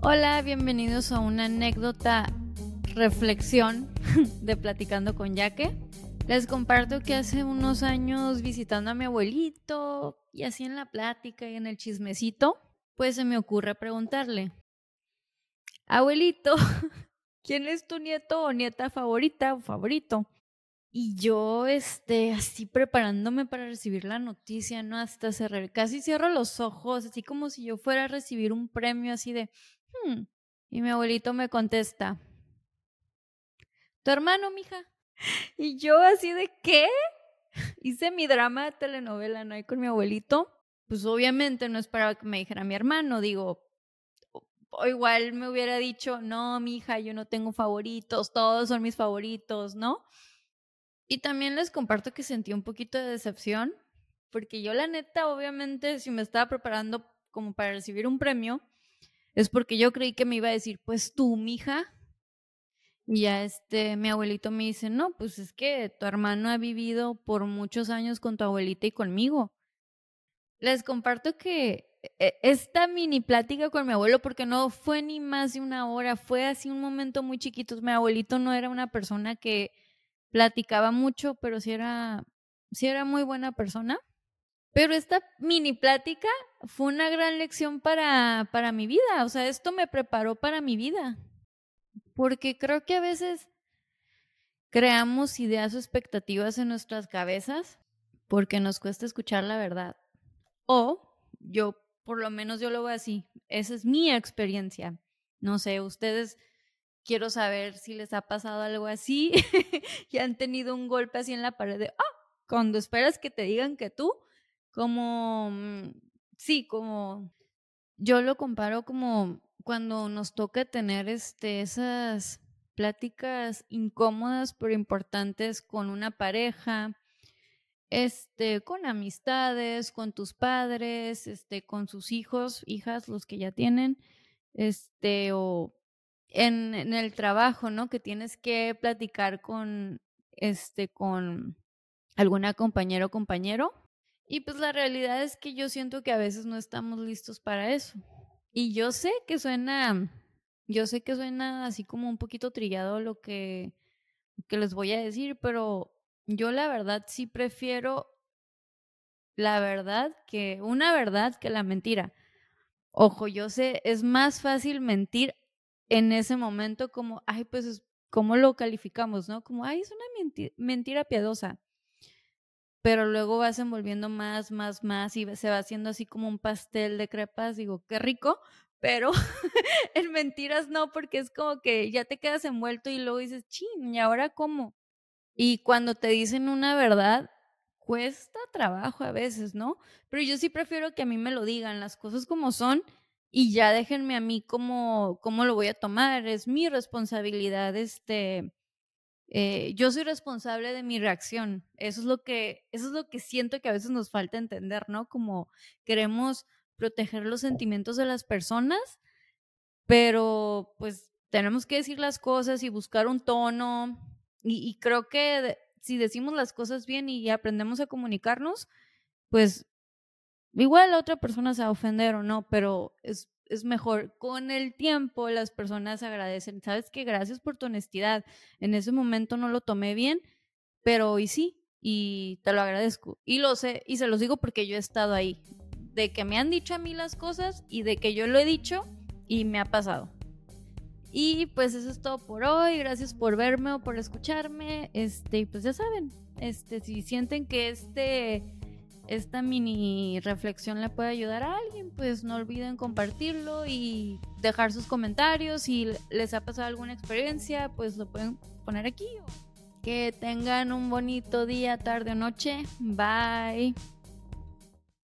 Hola, bienvenidos a una anécdota reflexión de Platicando con Yaque. Les comparto que hace unos años visitando a mi abuelito y así en la plática y en el chismecito, pues se me ocurre preguntarle, abuelito, ¿quién es tu nieto o nieta favorita o favorito? Y yo, este, así preparándome para recibir la noticia, ¿no? Hasta cerrar, casi cierro los ojos, así como si yo fuera a recibir un premio así de, hmm. Y mi abuelito me contesta, tu hermano, mija. Y yo así de, ¿qué? Hice mi drama de telenovela, ¿no? Ahí con mi abuelito. Pues obviamente no esperaba que me dijera mi hermano, digo, o igual me hubiera dicho, no, mi hija, yo no tengo favoritos, todos son mis favoritos, ¿no? Y también les comparto que sentí un poquito de decepción, porque yo la neta, obviamente, si me estaba preparando como para recibir un premio, es porque yo creí que me iba a decir, pues tú, mija. Y ya este, mi abuelito me dice, no, pues es que tu hermano ha vivido por muchos años con tu abuelita y conmigo. Les comparto que e, esta mini plática con mi abuelo, porque no fue ni más de una hora, fue así un momento muy chiquito. Mi abuelito no era una persona que platicaba mucho, pero sí era, sí era muy buena persona. Pero esta mini plática fue una gran lección para, para mi vida, o sea, esto me preparó para mi vida, porque creo que a veces creamos ideas o expectativas en nuestras cabezas porque nos cuesta escuchar la verdad. O yo, por lo menos yo lo veo así, esa es mi experiencia. No sé, ustedes quiero saber si les ha pasado algo así y han tenido un golpe así en la pared de, ah, cuando esperas que te digan que tú, como, mm, sí, como, yo lo comparo como cuando nos toca tener este, esas pláticas incómodas pero importantes con una pareja, este, con amistades, con tus padres, este, con sus hijos, hijas, los que ya tienen, este, o en, el trabajo, ¿no? Que tienes que platicar con, este, con alguna compañera o compañero. Y pues la realidad es que yo siento que a veces no estamos listos para eso. Y yo sé que suena, yo sé que suena así como un poquito trillado lo que, que les voy a decir, pero yo la verdad sí prefiero la verdad que una verdad que la mentira. Ojo, yo sé, es más fácil mentir en ese momento como, ay, pues, ¿cómo lo calificamos, no? Como, ay, es una mentira, piadosa. Pero luego vas envolviendo más, más, más y se va haciendo así como un pastel de crepas. Digo, qué rico, pero en mentiras no, porque es como que ya te quedas envuelto y luego dices, ching, ¿y ahora cómo? Y cuando te dicen una verdad, cuesta trabajo a veces, ¿no? Pero yo sí prefiero que a mí me lo digan las cosas como son y ya déjenme a mí cómo, cómo lo voy a tomar, es mi responsabilidad, este, eh, yo soy responsable de mi reacción, eso es lo que, eso es lo que siento que a veces nos falta entender, ¿no? Como queremos proteger los sentimientos de las personas, pero pues tenemos que decir las cosas y buscar un tono, y, y creo que si decimos las cosas bien y aprendemos a comunicarnos, pues Igual la otra persona se va a ofender o no, pero es, es mejor. Con el tiempo las personas agradecen. Sabes que gracias por tu honestidad. En ese momento no lo tomé bien, pero hoy sí, y te lo agradezco. Y lo sé, y se los digo porque yo he estado ahí. De que me han dicho a mí las cosas y de que yo lo he dicho y me ha pasado. Y pues eso es todo por hoy. Gracias por verme o por escucharme. Este, pues ya saben, este, si sienten que este esta mini reflexión le puede ayudar a alguien, pues no olviden compartirlo y dejar sus comentarios. Si les ha pasado alguna experiencia, pues lo pueden poner aquí. Que tengan un bonito día, tarde o noche. Bye.